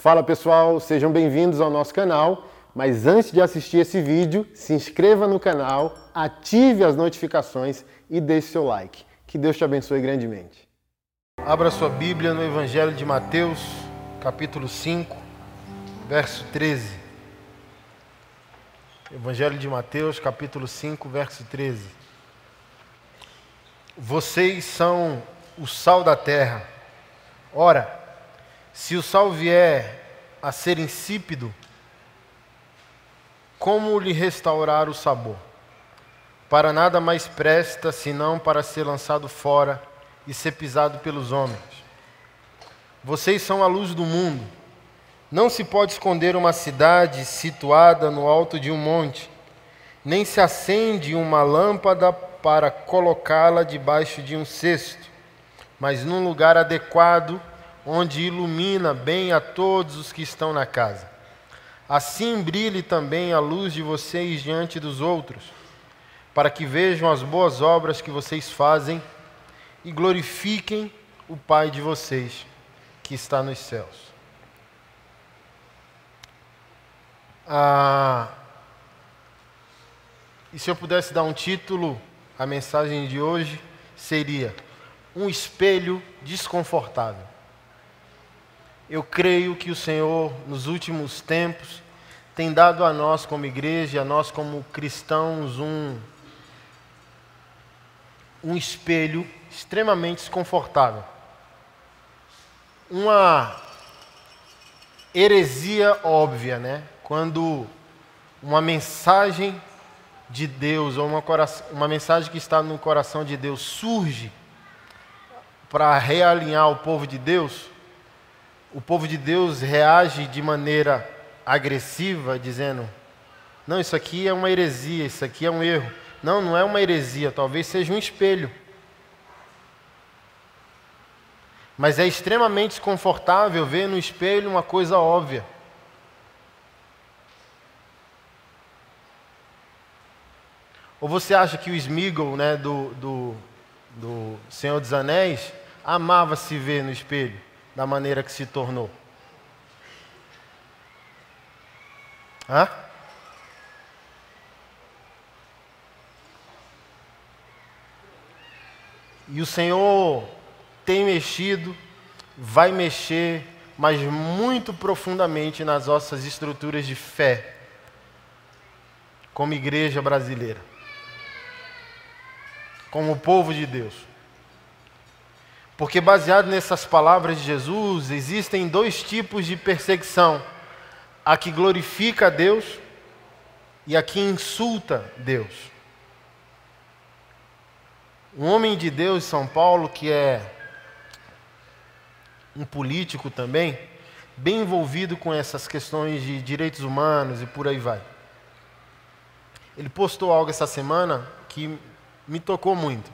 Fala pessoal, sejam bem-vindos ao nosso canal. Mas antes de assistir esse vídeo, se inscreva no canal, ative as notificações e deixe seu like. Que Deus te abençoe grandemente. Abra sua Bíblia no Evangelho de Mateus, capítulo 5, verso 13. Evangelho de Mateus, capítulo 5, verso 13. Vocês são o sal da terra. Ora, se o sal vier a ser insípido, como lhe restaurar o sabor? Para nada mais presta senão para ser lançado fora e ser pisado pelos homens. Vocês são a luz do mundo. Não se pode esconder uma cidade situada no alto de um monte, nem se acende uma lâmpada para colocá-la debaixo de um cesto, mas num lugar adequado, onde ilumina bem a todos os que estão na casa. Assim brilhe também a luz de vocês diante dos outros, para que vejam as boas obras que vocês fazem e glorifiquem o Pai de vocês que está nos céus. Ah, e se eu pudesse dar um título à mensagem de hoje, seria Um espelho desconfortável. Eu creio que o Senhor, nos últimos tempos, tem dado a nós como igreja, a nós como cristãos, um, um espelho extremamente desconfortável. Uma heresia óbvia, né? Quando uma mensagem de Deus, ou uma, uma mensagem que está no coração de Deus surge para realinhar o povo de Deus, o povo de Deus reage de maneira agressiva, dizendo: não, isso aqui é uma heresia, isso aqui é um erro. Não, não é uma heresia, talvez seja um espelho. Mas é extremamente desconfortável ver no espelho uma coisa óbvia. Ou você acha que o Smigol, né, do, do, do Senhor dos Anéis, amava se ver no espelho da maneira que se tornou? Hã? E o Senhor tem mexido, vai mexer, mas muito profundamente nas nossas estruturas de fé, como igreja brasileira, como povo de Deus. Porque, baseado nessas palavras de Jesus, existem dois tipos de perseguição: a que glorifica a Deus e a que insulta Deus. Um homem de Deus, São Paulo, que é um político também, bem envolvido com essas questões de direitos humanos e por aí vai. Ele postou algo essa semana que me tocou muito.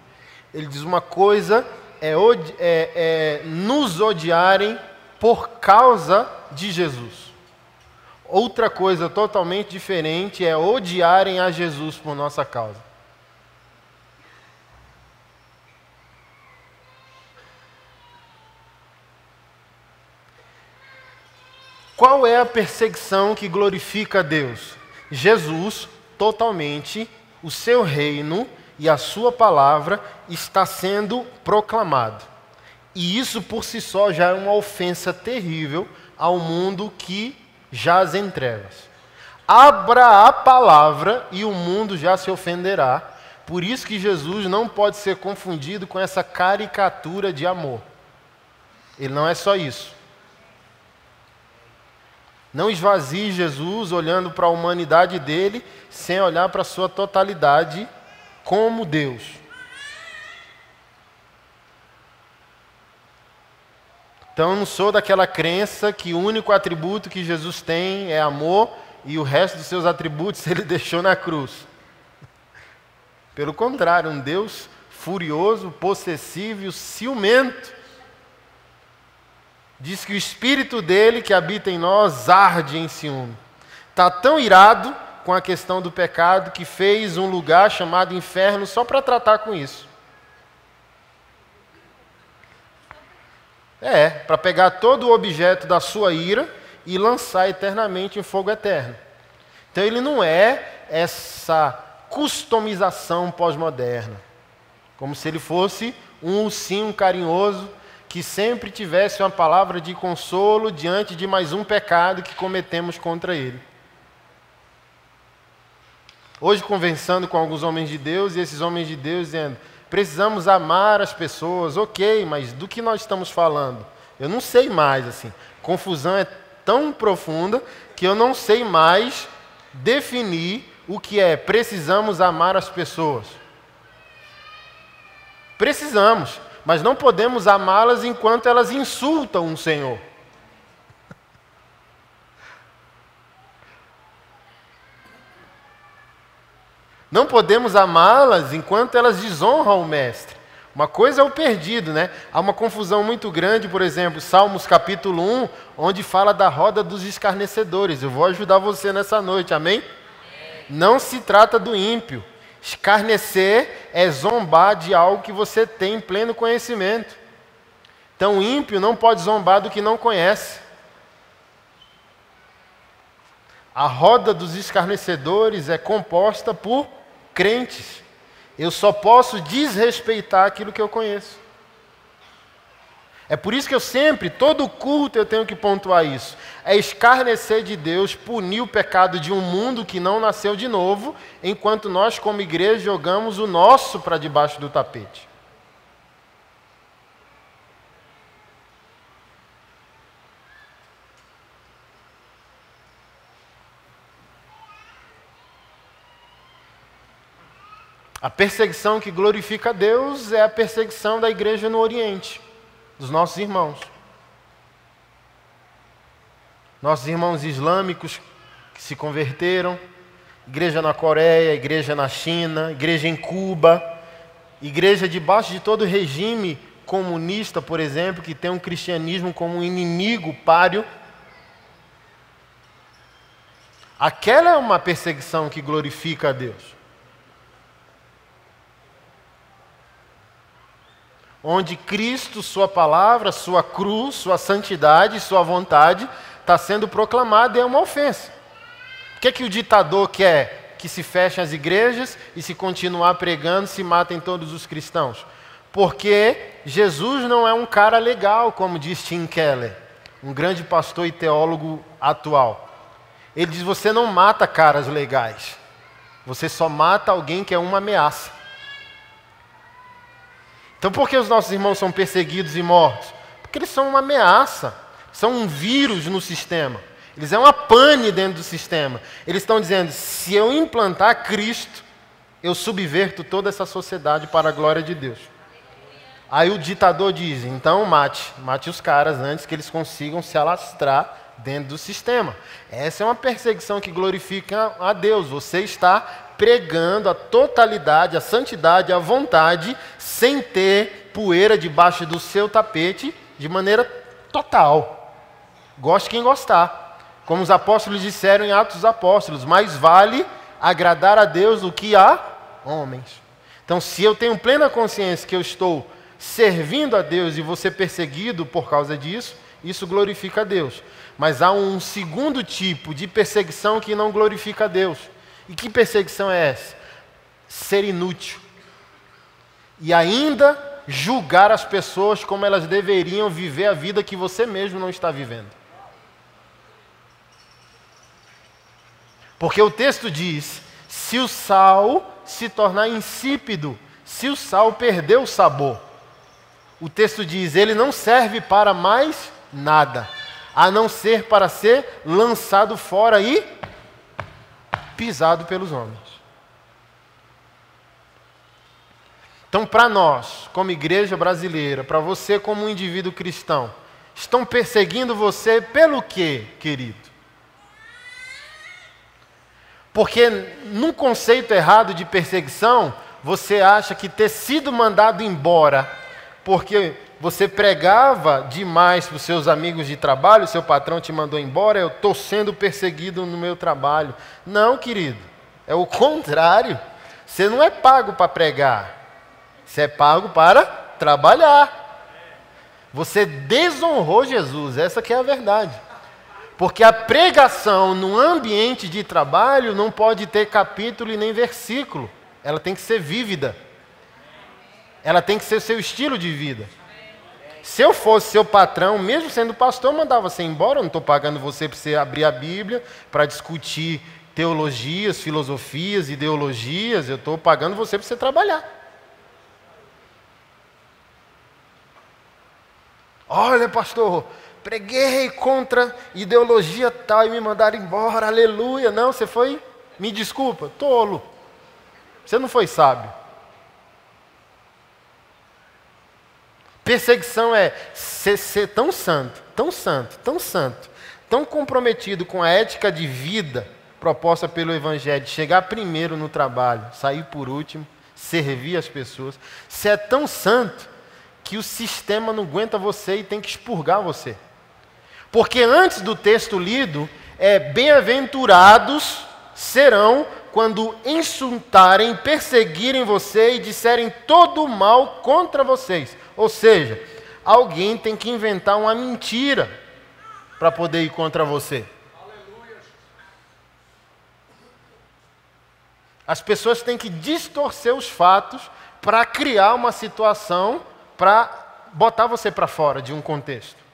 Ele diz: uma coisa é, é, é nos odiarem por causa de Jesus. Outra coisa totalmente diferente é odiarem a Jesus por nossa causa. Qual é a perseguição que glorifica a Deus? Jesus, totalmente, o seu reino e a sua palavra está sendo proclamado. E isso por si só já é uma ofensa terrível ao mundo que jaz em trevas. Abra a palavra e o mundo já se ofenderá. Por isso que Jesus não pode ser confundido com essa caricatura de amor. Ele não é só isso. Não esvazie Jesus olhando para a humanidade dele sem olhar para a sua totalidade como Deus. Então eu não sou daquela crença que o único atributo que Jesus tem é amor e o resto dos seus atributos ele deixou na cruz. Pelo contrário, um Deus furioso, possessivo, ciumento, diz que o espírito dele que habita em nós arde em ciúme. Está tão irado com a questão do pecado que fez um lugar chamado inferno só para tratar com isso. É, para pegar todo o objeto da sua ira e lançar eternamente em fogo eterno. Então ele não é essa customização pós-moderna, como se ele fosse um ursinho carinhoso que sempre tivesse uma palavra de consolo diante de mais um pecado que cometemos contra ele. Hoje, conversando com alguns homens de Deus, e esses homens de Deus dizendo: precisamos amar as pessoas, ok, mas do que nós estamos falando? Eu não sei mais, assim. Confusão é tão profunda que eu não sei mais definir o que é precisamos amar as pessoas. Precisamos, mas não podemos amá-las enquanto elas insultam o Senhor. Não podemos amá-las enquanto elas desonram o Mestre. Uma coisa é o perdido, né? Há uma confusão muito grande, por exemplo, Salmos capítulo 1, onde fala da roda dos escarnecedores. Eu vou ajudar você nessa noite, amém? Não se trata do ímpio. Escarnecer é zombar de algo que você tem em pleno conhecimento. Então, o ímpio não pode zombar do que não conhece. A roda dos escarnecedores é composta por crentes. Eu só posso desrespeitar aquilo que eu conheço. É por isso que eu sempre, todo culto, eu tenho que pontuar isso. É escarnecer de Deus, punir o pecado de um mundo que não nasceu de novo, enquanto nós, como igreja, jogamos o nosso para debaixo do tapete. A perseguição que glorifica a Deus é a perseguição da igreja no Oriente, dos nossos irmãos. Nossos irmãos islâmicos que se converteram, igreja na Coreia, igreja na China, igreja em Cuba, igreja debaixo de todo regime comunista, por exemplo, que tem um cristianismo como um inimigo páreo. Aquela é uma perseguição que glorifica a Deus. Onde Cristo, Sua palavra, Sua cruz, Sua santidade, Sua vontade está sendo proclamada e é uma ofensa. Por que, que o ditador quer que se fechem as igrejas e se continuar pregando se matem todos os cristãos? Porque Jesus não é um cara legal, como diz Tim Keller, um grande pastor e teólogo atual. Ele diz: você não mata caras legais, você só mata alguém que é uma ameaça. Então, por que os nossos irmãos são perseguidos e mortos? Porque eles são uma ameaça, são um vírus no sistema. Eles é uma pane dentro do sistema. Eles estão dizendo: se eu implantar Cristo, eu subverto toda essa sociedade para a glória de Deus. Aí o ditador diz: então mate, mate os caras antes que eles consigam se alastrar dentro do sistema. Essa é uma perseguição que glorifica a Deus. Você está pregando a totalidade, a santidade, a vontade, sem ter poeira debaixo do seu tapete, de maneira total. Goste quem gostar. Como os apóstolos disseram em Atos dos Apóstolos, mais vale agradar a Deus do que a homens. Então, se eu tenho plena consciência que eu estou servindo a Deus e ser perseguido por causa disso, isso glorifica a Deus. Mas há um segundo tipo de perseguição que não glorifica a Deus e que perseguição é essa? Ser inútil. E ainda julgar as pessoas como elas deveriam viver a vida que você mesmo não está vivendo. Porque o texto diz: se o sal se tornar insípido, se o sal perder o sabor, o texto diz: ele não serve para mais nada, a não ser para ser lançado fora e pisado pelos homens. Então, para nós, como igreja brasileira, para você como um indivíduo cristão, estão perseguindo você pelo quê, querido? Porque num conceito errado de perseguição, você acha que ter sido mandado embora porque você pregava demais para os seus amigos de trabalho, seu patrão te mandou embora, eu estou sendo perseguido no meu trabalho. Não, querido, é o contrário. Você não é pago para pregar, você é pago para trabalhar. Você desonrou Jesus, essa que é a verdade. Porque a pregação no ambiente de trabalho não pode ter capítulo e nem versículo. Ela tem que ser vívida. Ela tem que ser seu estilo de vida. Se eu fosse seu patrão, mesmo sendo pastor, eu mandava você embora. Eu não estou pagando você para você abrir a Bíblia para discutir teologias, filosofias, ideologias. Eu estou pagando você para você trabalhar. Olha, pastor, preguei contra ideologia tal e me mandaram embora, aleluia. Não, você foi, me desculpa, tolo. Você não foi sábio. Perseguição é ser, ser tão santo, tão santo, tão santo, tão comprometido com a ética de vida proposta pelo Evangelho, chegar primeiro no trabalho, sair por último, servir as pessoas. Você é tão santo que o sistema não aguenta você e tem que expurgar você. Porque antes do texto lido, é bem-aventurados serão quando insultarem, perseguirem você e disserem todo o mal contra vocês. Ou seja, alguém tem que inventar uma mentira para poder ir contra você. As pessoas têm que distorcer os fatos para criar uma situação para botar você para fora de um contexto.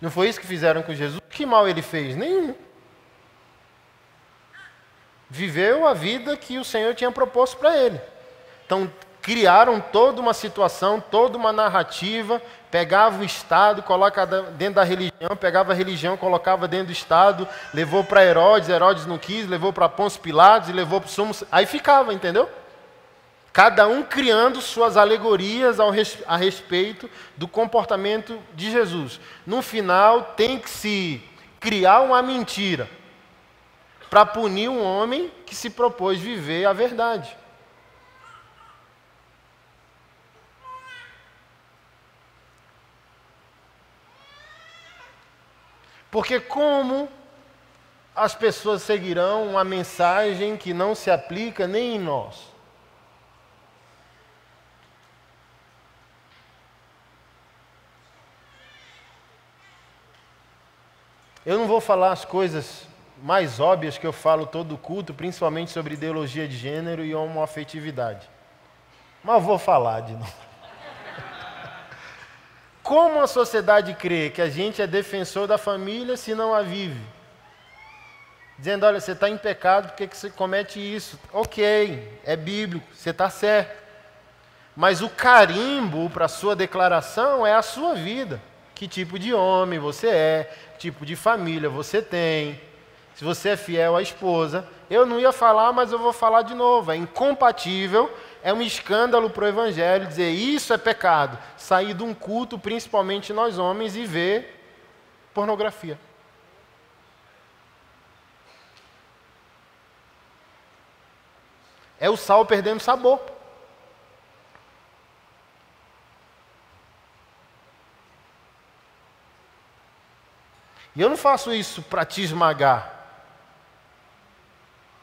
Não foi isso que fizeram com Jesus? Que mal ele fez? Nenhum. Viveu a vida que o Senhor tinha proposto para ele. Então, criaram toda uma situação, toda uma narrativa, pegava o Estado, colocava dentro da religião, pegava a religião, colocava dentro do Estado, levou para Herodes, Herodes não quis, levou para Pôncio Pilatos e levou para o Sumo... Aí ficava, entendeu? Cada um criando suas alegorias ao res... a respeito do comportamento de Jesus. No final, tem que se criar uma mentira para punir um homem que se propôs viver a verdade. Porque como as pessoas seguirão uma mensagem que não se aplica nem em nós? Eu não vou falar as coisas mais óbvias que eu falo todo culto, principalmente sobre ideologia de gênero e homoafetividade. Mas vou falar de novo. Como a sociedade crê que a gente é defensor da família se não a vive? Dizendo, olha, você está em pecado, por que você comete isso? Ok, é bíblico, você está certo. Mas o carimbo para a sua declaração é a sua vida. Que tipo de homem você é, que tipo de família você tem, se você é fiel à esposa. Eu não ia falar, mas eu vou falar de novo. É incompatível é um escândalo para o Evangelho dizer isso é pecado. Sair de um culto, principalmente nós homens, e ver pornografia. É o sal perdendo sabor. E eu não faço isso para te esmagar.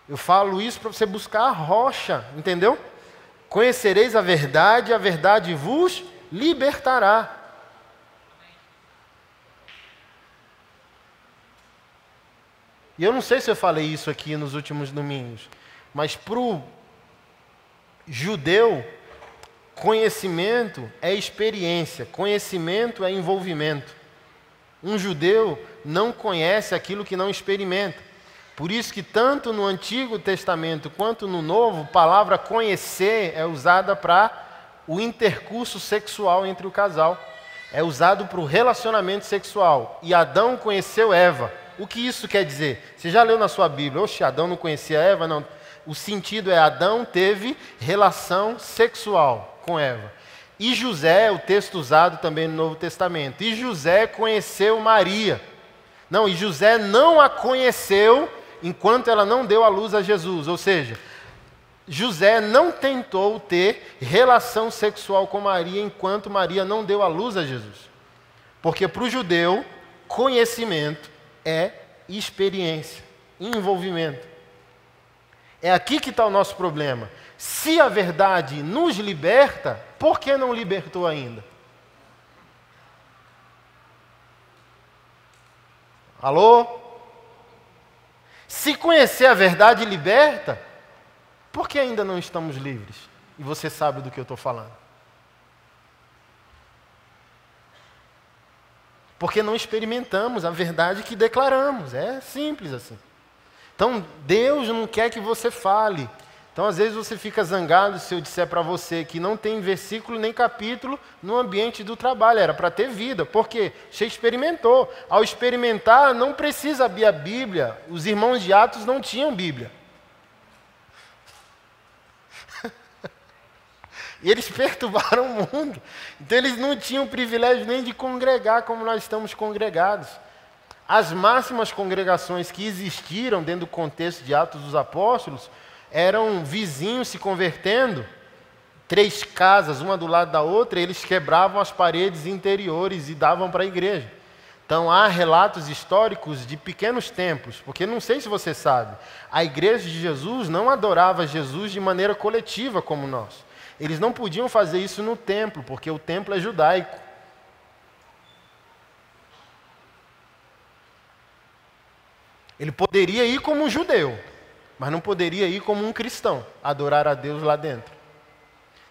Eu falo isso para você buscar a rocha, entendeu? Conhecereis a verdade, a verdade vos libertará. E eu não sei se eu falei isso aqui nos últimos domingos, mas para o judeu, conhecimento é experiência, conhecimento é envolvimento. Um judeu não conhece aquilo que não experimenta. Por isso que tanto no Antigo Testamento quanto no Novo, a palavra conhecer é usada para o intercurso sexual entre o casal. É usado para o relacionamento sexual. E Adão conheceu Eva. O que isso quer dizer? Você já leu na sua Bíblia? Oxe, Adão não conhecia Eva? Não. O sentido é Adão teve relação sexual com Eva. E José, o texto usado também no Novo Testamento. E José conheceu Maria. Não, e José não a conheceu enquanto ela não deu a luz a Jesus. Ou seja, José não tentou ter relação sexual com Maria enquanto Maria não deu a luz a Jesus. Porque para o judeu, conhecimento é experiência, envolvimento. É aqui que está o nosso problema. Se a verdade nos liberta, por que não libertou ainda? Alô? Se conhecer a verdade liberta, por que ainda não estamos livres? E você sabe do que eu estou falando. Porque não experimentamos a verdade que declaramos. É simples assim. Então, Deus não quer que você fale. Então, às vezes você fica zangado se eu disser para você que não tem versículo nem capítulo no ambiente do trabalho. Era para ter vida. Por quê? Você experimentou. Ao experimentar, não precisa abrir a Bíblia. Os irmãos de Atos não tinham Bíblia. E eles perturbaram o mundo. Então eles não tinham privilégio nem de congregar como nós estamos congregados. As máximas congregações que existiram dentro do contexto de Atos dos Apóstolos eram vizinhos se convertendo, três casas, uma do lado da outra, eles quebravam as paredes interiores e davam para a igreja. Então há relatos históricos de pequenos templos, porque não sei se você sabe, a igreja de Jesus não adorava Jesus de maneira coletiva como nós. Eles não podiam fazer isso no templo, porque o templo é judaico. Ele poderia ir como um judeu, mas não poderia ir como um cristão, adorar a Deus lá dentro.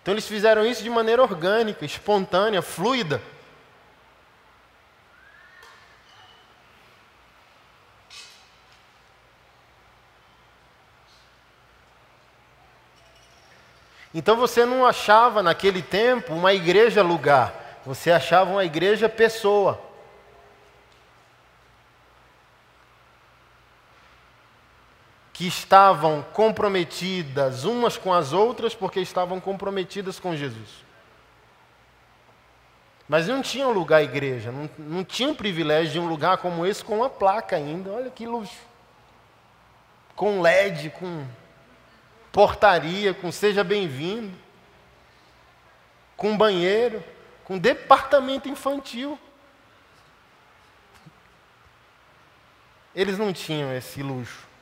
Então eles fizeram isso de maneira orgânica, espontânea, fluida. Então você não achava naquele tempo uma igreja lugar, você achava uma igreja pessoa. Que estavam comprometidas umas com as outras porque estavam comprometidas com Jesus. Mas não tinham lugar igreja, não, não tinham privilégio de um lugar como esse com uma placa ainda. Olha que luxo. Com LED, com portaria, com seja bem-vindo, com banheiro, com departamento infantil. Eles não tinham esse luxo.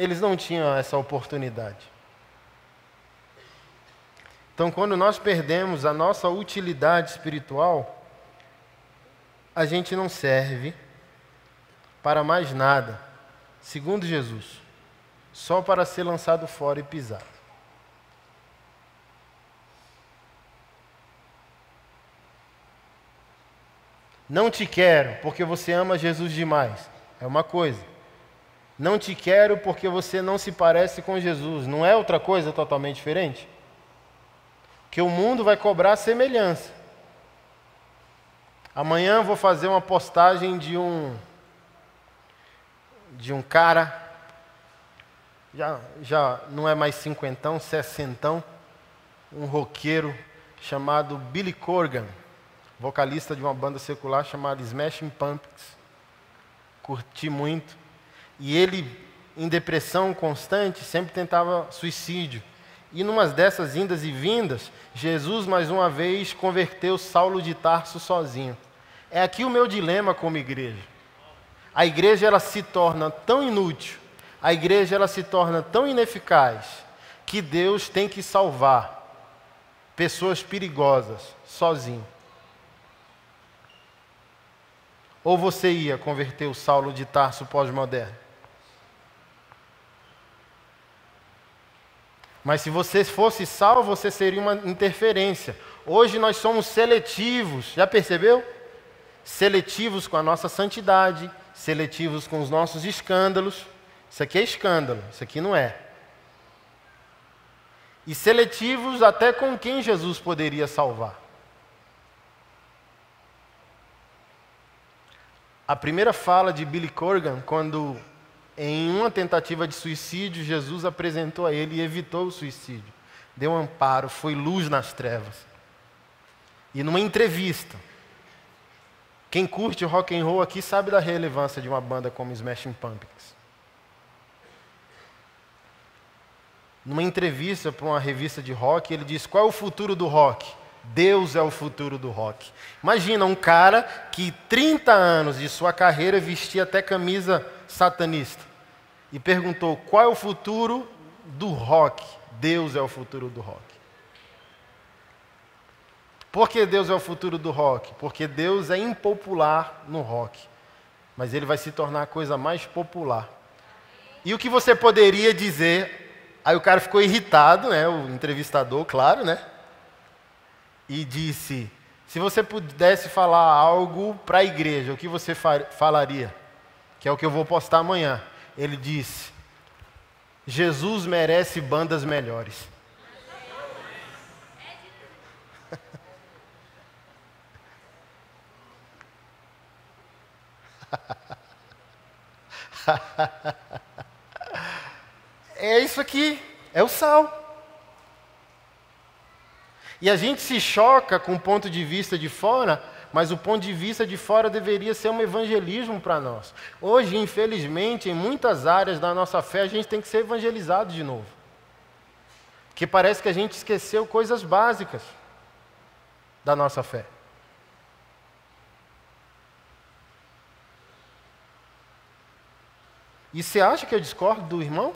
Eles não tinham essa oportunidade. Então, quando nós perdemos a nossa utilidade espiritual, a gente não serve para mais nada, segundo Jesus, só para ser lançado fora e pisado. Não te quero porque você ama Jesus demais, é uma coisa. Não te quero porque você não se parece com Jesus. Não é outra coisa totalmente diferente? Que o mundo vai cobrar semelhança. Amanhã vou fazer uma postagem de um de um cara já já não é mais cinquentão, sessentão, um roqueiro chamado Billy Corgan, vocalista de uma banda secular chamada Smashing Pumpkins. Curti muito. E ele, em depressão constante, sempre tentava suicídio. E numa dessas indas e vindas, Jesus mais uma vez converteu Saulo de Tarso sozinho. É aqui o meu dilema como igreja. A igreja ela se torna tão inútil, a igreja ela se torna tão ineficaz que Deus tem que salvar pessoas perigosas sozinho. Ou você ia converter o Saulo de Tarso pós-moderno? Mas se você fosse salvo, você seria uma interferência. Hoje nós somos seletivos, já percebeu? Seletivos com a nossa santidade, seletivos com os nossos escândalos. Isso aqui é escândalo, isso aqui não é. E seletivos até com quem Jesus poderia salvar. A primeira fala de Billy Corgan, quando em uma tentativa de suicídio, Jesus apresentou a ele e evitou o suicídio. Deu amparo, foi luz nas trevas. E numa entrevista, quem curte rock and roll aqui sabe da relevância de uma banda como Smashing Pumpkins. Numa entrevista para uma revista de rock, ele disse: "Qual é o futuro do rock?" Deus é o futuro do rock. Imagina um cara que 30 anos de sua carreira vestia até camisa satanista e perguntou qual é o futuro do rock. Deus é o futuro do rock. Por que Deus é o futuro do rock? Porque Deus é impopular no rock, mas ele vai se tornar a coisa mais popular. E o que você poderia dizer? Aí o cara ficou irritado, né? O entrevistador, claro, né? E disse: se você pudesse falar algo para a igreja, o que você falaria? Que é o que eu vou postar amanhã. Ele disse: Jesus merece bandas melhores. é isso aqui, é o sal. E a gente se choca com o ponto de vista de fora, mas o ponto de vista de fora deveria ser um evangelismo para nós. Hoje, infelizmente, em muitas áreas da nossa fé, a gente tem que ser evangelizado de novo. Porque parece que a gente esqueceu coisas básicas da nossa fé. E você acha que eu discordo do irmão?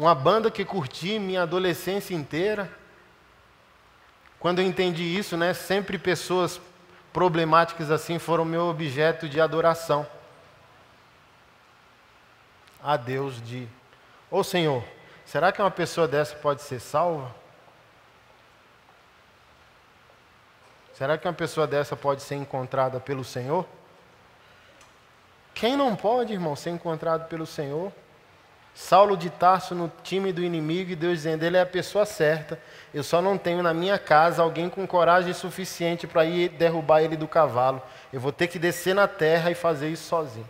Uma banda que curti minha adolescência inteira. Quando eu entendi isso, né, sempre pessoas problemáticas assim foram meu objeto de adoração. A Deus de, ô oh, Senhor, será que uma pessoa dessa pode ser salva? Será que uma pessoa dessa pode ser encontrada pelo Senhor? Quem não pode, irmão, ser encontrado pelo Senhor? Saulo de Tarso no time do inimigo e Deus dizendo: Ele é a pessoa certa. Eu só não tenho na minha casa alguém com coragem suficiente para ir derrubar ele do cavalo. Eu vou ter que descer na terra e fazer isso sozinho.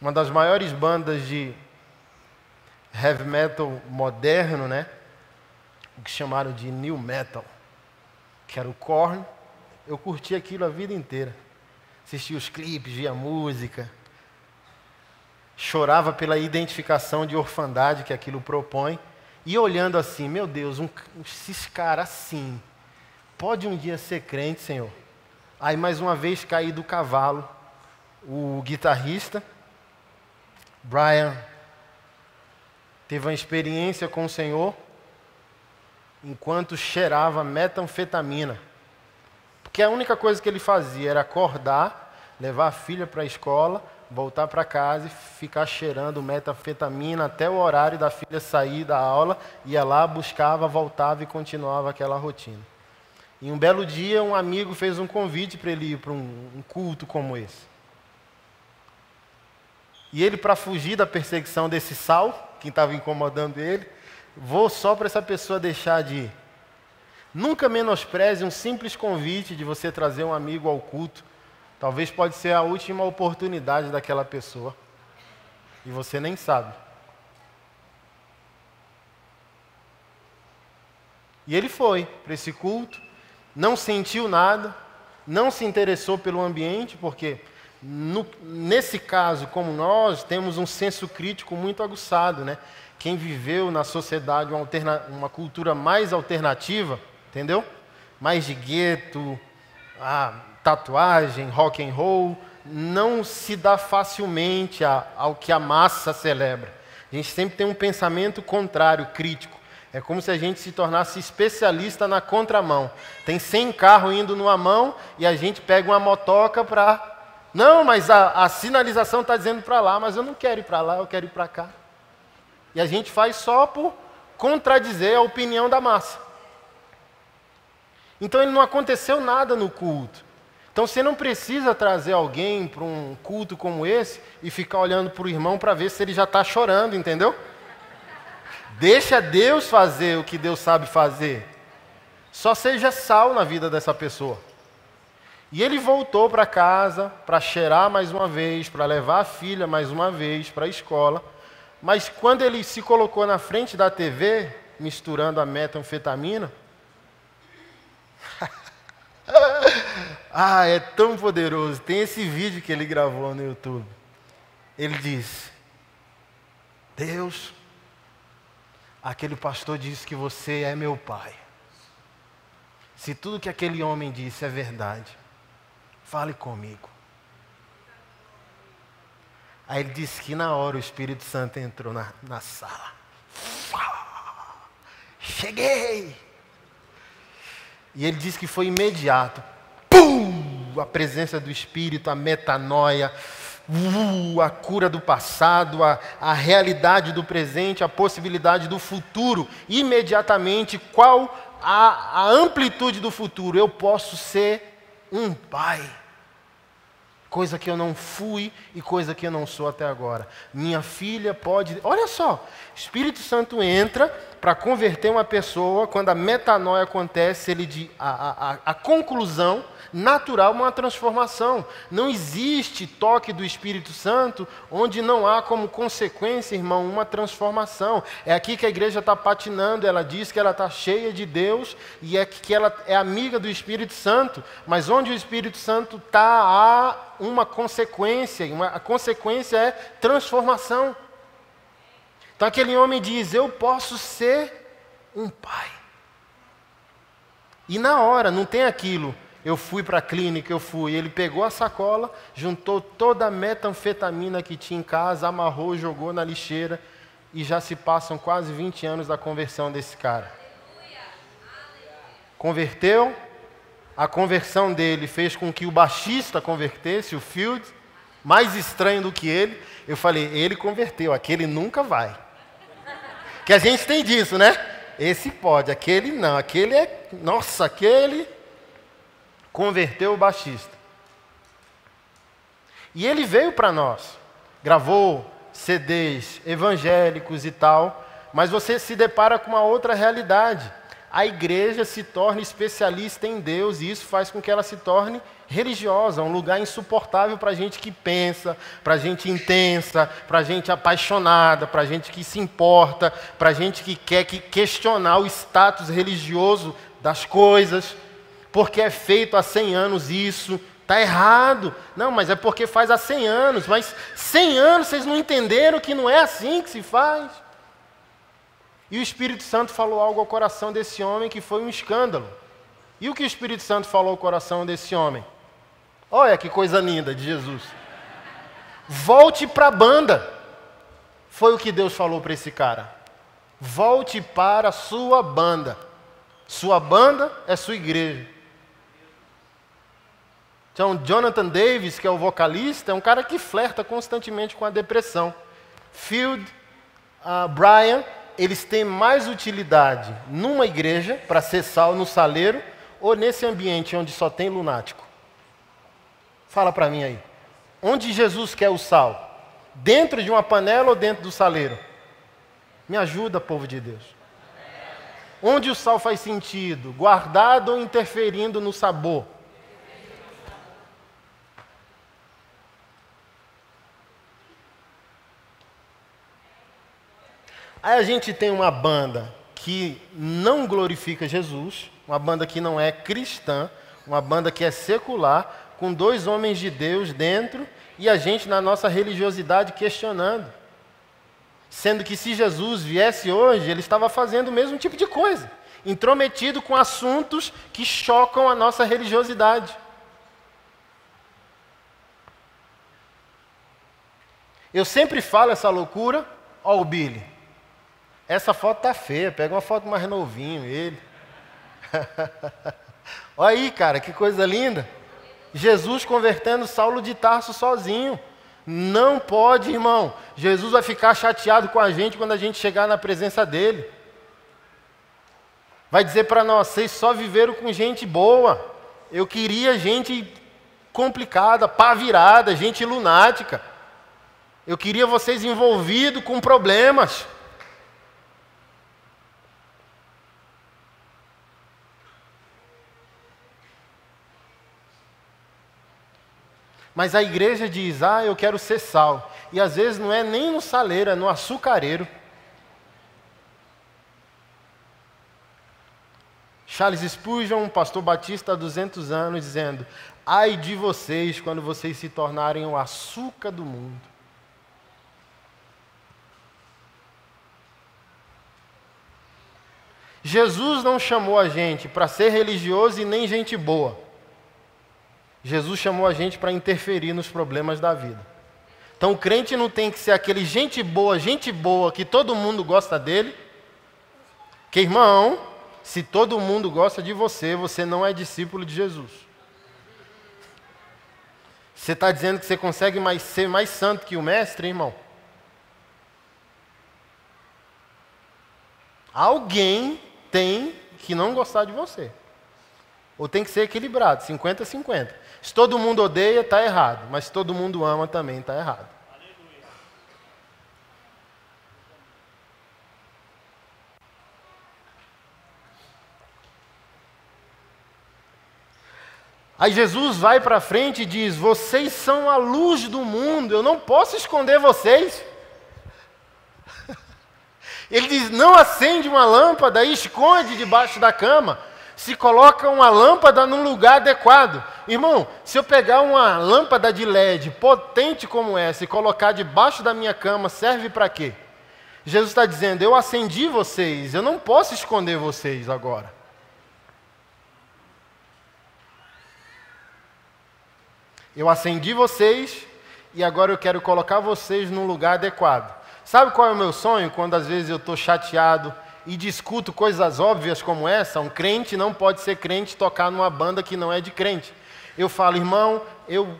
Uma das maiores bandas de heavy metal moderno, né? Que chamaram de new metal, que era o Korn. Eu curti aquilo a vida inteira. Assistia os clipes, via música. Chorava pela identificação de orfandade que aquilo propõe. E olhando assim, meu Deus, um, esses caras assim, pode um dia ser crente, Senhor? Aí mais uma vez caí do cavalo. O guitarrista, Brian, teve uma experiência com o Senhor enquanto cheirava metanfetamina. Porque a única coisa que ele fazia era acordar, levar a filha para a escola, voltar para casa e ficar cheirando metanfetamina até o horário da filha sair da aula, ia lá, buscava, voltava e continuava aquela rotina. E um belo dia, um amigo fez um convite para ele ir para um, um culto como esse. E ele, para fugir da perseguição desse sal, que estava incomodando ele, Vou só para essa pessoa deixar de ir. Nunca menospreze um simples convite de você trazer um amigo ao culto. Talvez pode ser a última oportunidade daquela pessoa. E você nem sabe. E ele foi para esse culto, não sentiu nada, não se interessou pelo ambiente, porque no, nesse caso, como nós, temos um senso crítico muito aguçado, né? quem viveu na sociedade uma, uma cultura mais alternativa, entendeu? Mais de gueto, tatuagem, rock and roll, não se dá facilmente a, ao que a massa celebra. A gente sempre tem um pensamento contrário, crítico. É como se a gente se tornasse especialista na contramão. Tem 100 carros indo numa mão e a gente pega uma motoca para. Não, mas a, a sinalização está dizendo para lá, mas eu não quero ir para lá, eu quero ir para cá. E a gente faz só por contradizer a opinião da massa. Então ele não aconteceu nada no culto. Então você não precisa trazer alguém para um culto como esse e ficar olhando para o irmão para ver se ele já está chorando, entendeu? Deixa Deus fazer o que Deus sabe fazer. Só seja sal na vida dessa pessoa. E ele voltou para casa para cheirar mais uma vez, para levar a filha mais uma vez para a escola. Mas quando ele se colocou na frente da TV, misturando a metanfetamina. ah, é tão poderoso. Tem esse vídeo que ele gravou no YouTube. Ele diz: Deus, aquele pastor disse que você é meu pai. Se tudo que aquele homem disse é verdade, fale comigo. Aí ele disse que na hora o Espírito Santo entrou na, na sala. Cheguei! E ele disse que foi imediato. Pum! A presença do Espírito, a metanoia, uh, a cura do passado, a, a realidade do presente, a possibilidade do futuro. Imediatamente, qual a, a amplitude do futuro? Eu posso ser um pai coisa que eu não fui e coisa que eu não sou até agora. Minha filha pode. Olha só, Espírito Santo entra para converter uma pessoa, quando a metanoia acontece, ele a, a, a conclusão natural uma transformação. Não existe toque do Espírito Santo onde não há como consequência, irmão, uma transformação. É aqui que a igreja está patinando. Ela diz que ela está cheia de Deus e é que ela é amiga do Espírito Santo. Mas onde o Espírito Santo está, há uma consequência. Uma, a consequência é transformação. Então aquele homem diz: Eu posso ser um pai. E na hora, não tem aquilo eu fui para a clínica, eu fui. Ele pegou a sacola, juntou toda a metanfetamina que tinha em casa, amarrou, jogou na lixeira e já se passam quase 20 anos da conversão desse cara. Converteu, a conversão dele fez com que o baixista convertesse, o Field, mais estranho do que ele. Eu falei, ele converteu, aquele nunca vai. Que a gente tem disso, né? Esse pode, aquele não, aquele é, nossa, aquele converteu o baixista. E ele veio para nós, gravou CDs evangélicos e tal, mas você se depara com uma outra realidade. A igreja se torna especialista em Deus e isso faz com que ela se torne religiosa, um lugar insuportável para gente que pensa, para gente intensa, para gente apaixonada, para gente que se importa, para gente que quer que questionar o status religioso das coisas porque é feito há 100 anos isso, está errado. Não, mas é porque faz há 100 anos, mas 100 anos vocês não entenderam que não é assim que se faz. E o Espírito Santo falou algo ao coração desse homem que foi um escândalo. E o que o Espírito Santo falou ao coração desse homem? Olha que coisa linda de Jesus. Volte para a banda. Foi o que Deus falou para esse cara. Volte para a sua banda. Sua banda é sua igreja. Então, Jonathan Davis, que é o vocalista, é um cara que flerta constantemente com a depressão. Field, uh, Brian, eles têm mais utilidade numa igreja, para ser sal no saleiro, ou nesse ambiente onde só tem lunático? Fala para mim aí. Onde Jesus quer o sal? Dentro de uma panela ou dentro do saleiro? Me ajuda, povo de Deus. Onde o sal faz sentido? Guardado ou interferindo no sabor? Aí a gente tem uma banda que não glorifica Jesus, uma banda que não é cristã, uma banda que é secular, com dois homens de Deus dentro e a gente na nossa religiosidade questionando. Sendo que se Jesus viesse hoje, ele estava fazendo o mesmo tipo de coisa, intrometido com assuntos que chocam a nossa religiosidade. Eu sempre falo essa loucura, ó o Billy. Essa foto tá feia, pega uma foto mais novinho, ele. Olha aí, cara, que coisa linda. Jesus convertendo Saulo de Tarso sozinho. Não pode, irmão. Jesus vai ficar chateado com a gente quando a gente chegar na presença dele. Vai dizer para nós: vocês só viveram com gente boa. Eu queria gente complicada, pá virada, gente lunática. Eu queria vocês envolvidos com problemas. Mas a igreja diz: ah, eu quero ser sal. E às vezes não é nem no saleiro, é no açucareiro. Charles Spurgeon, um pastor batista há 200 anos, dizendo: Ai de vocês quando vocês se tornarem o açúcar do mundo. Jesus não chamou a gente para ser religioso e nem gente boa. Jesus chamou a gente para interferir nos problemas da vida. Então o crente não tem que ser aquele gente boa, gente boa, que todo mundo gosta dele. Que irmão, se todo mundo gosta de você, você não é discípulo de Jesus. Você está dizendo que você consegue mais, ser mais santo que o mestre, irmão? Alguém tem que não gostar de você. Ou tem que ser equilibrado, 50-50. Se todo mundo odeia, está errado. Mas se todo mundo ama, também está errado. Aí Jesus vai para frente e diz: Vocês são a luz do mundo, eu não posso esconder vocês. Ele diz: Não acende uma lâmpada e esconde debaixo da cama. Se coloca uma lâmpada num lugar adequado. Irmão, se eu pegar uma lâmpada de LED potente como essa e colocar debaixo da minha cama, serve para quê? Jesus está dizendo: Eu acendi vocês, eu não posso esconder vocês agora. Eu acendi vocês e agora eu quero colocar vocês num lugar adequado. Sabe qual é o meu sonho quando às vezes eu estou chateado e discuto coisas óbvias como essa? Um crente não pode ser crente tocar numa banda que não é de crente. Eu falo, irmão, eu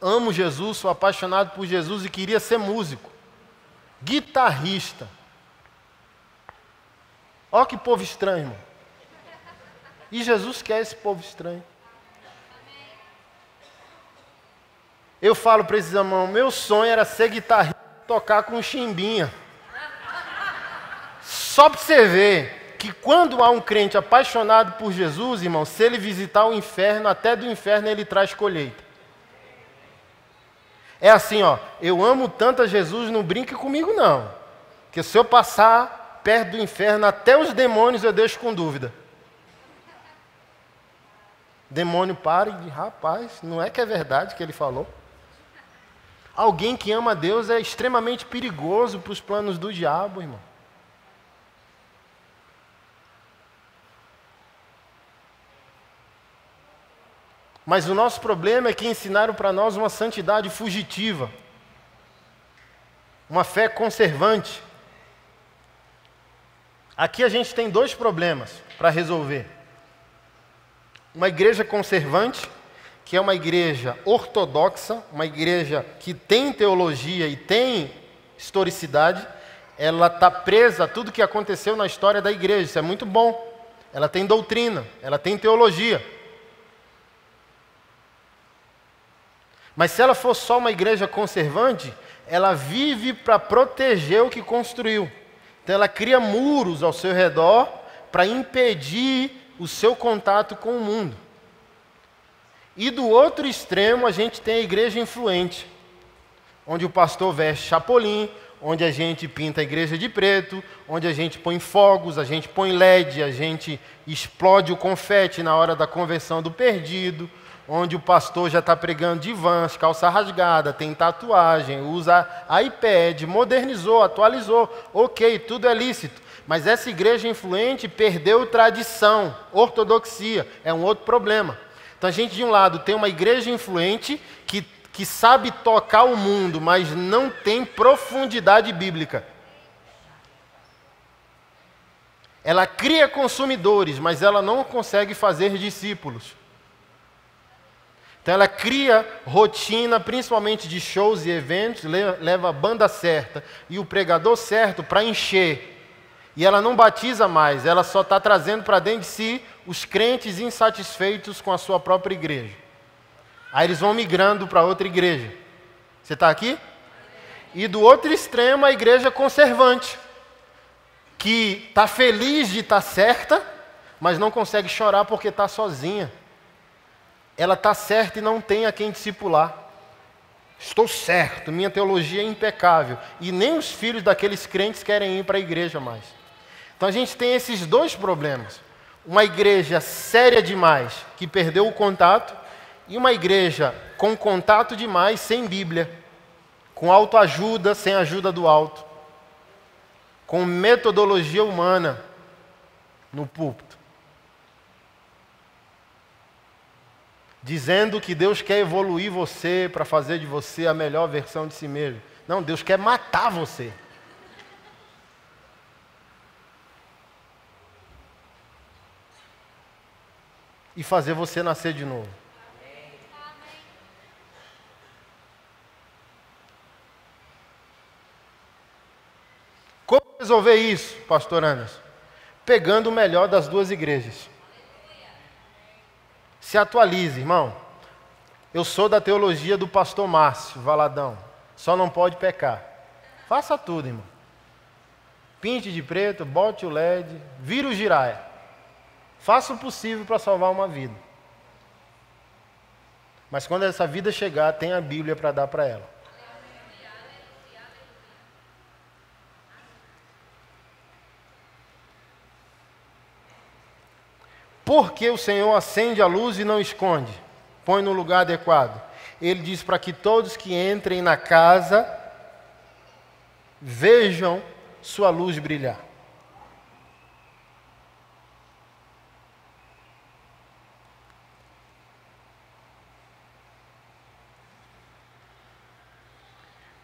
amo Jesus, sou apaixonado por Jesus e queria ser músico, guitarrista. Olha que povo estranho, irmão. E Jesus quer esse povo estranho. Eu falo para esses irmãos, meu sonho era ser guitarrista tocar com chimbinha. Só para você ver que quando há um crente apaixonado por Jesus, irmão, se ele visitar o inferno, até do inferno ele traz colheita. É assim, ó, eu amo tanto a Jesus, não brinque comigo não. Que se eu passar perto do inferno, até os demônios eu deixo com dúvida. Demônio para e diz, rapaz, não é que é verdade que ele falou? Alguém que ama Deus é extremamente perigoso para os planos do diabo, irmão. Mas o nosso problema é que ensinaram para nós uma santidade fugitiva, uma fé conservante. Aqui a gente tem dois problemas para resolver: uma igreja conservante que é uma igreja ortodoxa, uma igreja que tem teologia e tem historicidade, ela está presa a tudo que aconteceu na história da igreja. Isso é muito bom. Ela tem doutrina, ela tem teologia. Mas se ela for só uma igreja conservante, ela vive para proteger o que construiu. Então ela cria muros ao seu redor para impedir o seu contato com o mundo. E do outro extremo a gente tem a igreja influente, onde o pastor veste chapolim, onde a gente pinta a igreja de preto, onde a gente põe fogos, a gente põe LED, a gente explode o confete na hora da conversão do perdido, onde o pastor já está pregando de vans, calça rasgada, tem tatuagem, usa iPad, modernizou, atualizou, ok, tudo é lícito. Mas essa igreja influente perdeu tradição, ortodoxia, é um outro problema. Então a gente, de um lado, tem uma igreja influente que, que sabe tocar o mundo, mas não tem profundidade bíblica. Ela cria consumidores, mas ela não consegue fazer discípulos. Então ela cria rotina, principalmente de shows e eventos, leva a banda certa e o pregador certo para encher. E ela não batiza mais, ela só está trazendo para dentro de si os crentes insatisfeitos com a sua própria igreja. Aí eles vão migrando para outra igreja. Você está aqui? E do outro extremo, a igreja conservante, que está feliz de estar tá certa, mas não consegue chorar porque está sozinha. Ela está certa e não tem a quem discipular. Estou certo, minha teologia é impecável. E nem os filhos daqueles crentes querem ir para a igreja mais. Então a gente tem esses dois problemas. uma igreja séria demais, que perdeu o contato, e uma igreja com contato demais, sem Bíblia, com autoajuda, sem ajuda do alto, com metodologia humana no púlpito. Dizendo que Deus quer evoluir você para fazer de você a melhor versão de si mesmo. Não, Deus quer matar você. e fazer você nascer de novo. Como resolver isso, pastor Anderson? Pegando o melhor das duas igrejas. Se atualize, irmão. Eu sou da teologia do pastor Márcio Valadão. Só não pode pecar. Faça tudo, irmão. Pinte de preto, bote o LED, vira o giraia. Faça o possível para salvar uma vida. Mas quando essa vida chegar, tem a Bíblia para dar para ela. Porque o Senhor acende a luz e não esconde, põe no lugar adequado. Ele diz para que todos que entrem na casa vejam sua luz brilhar.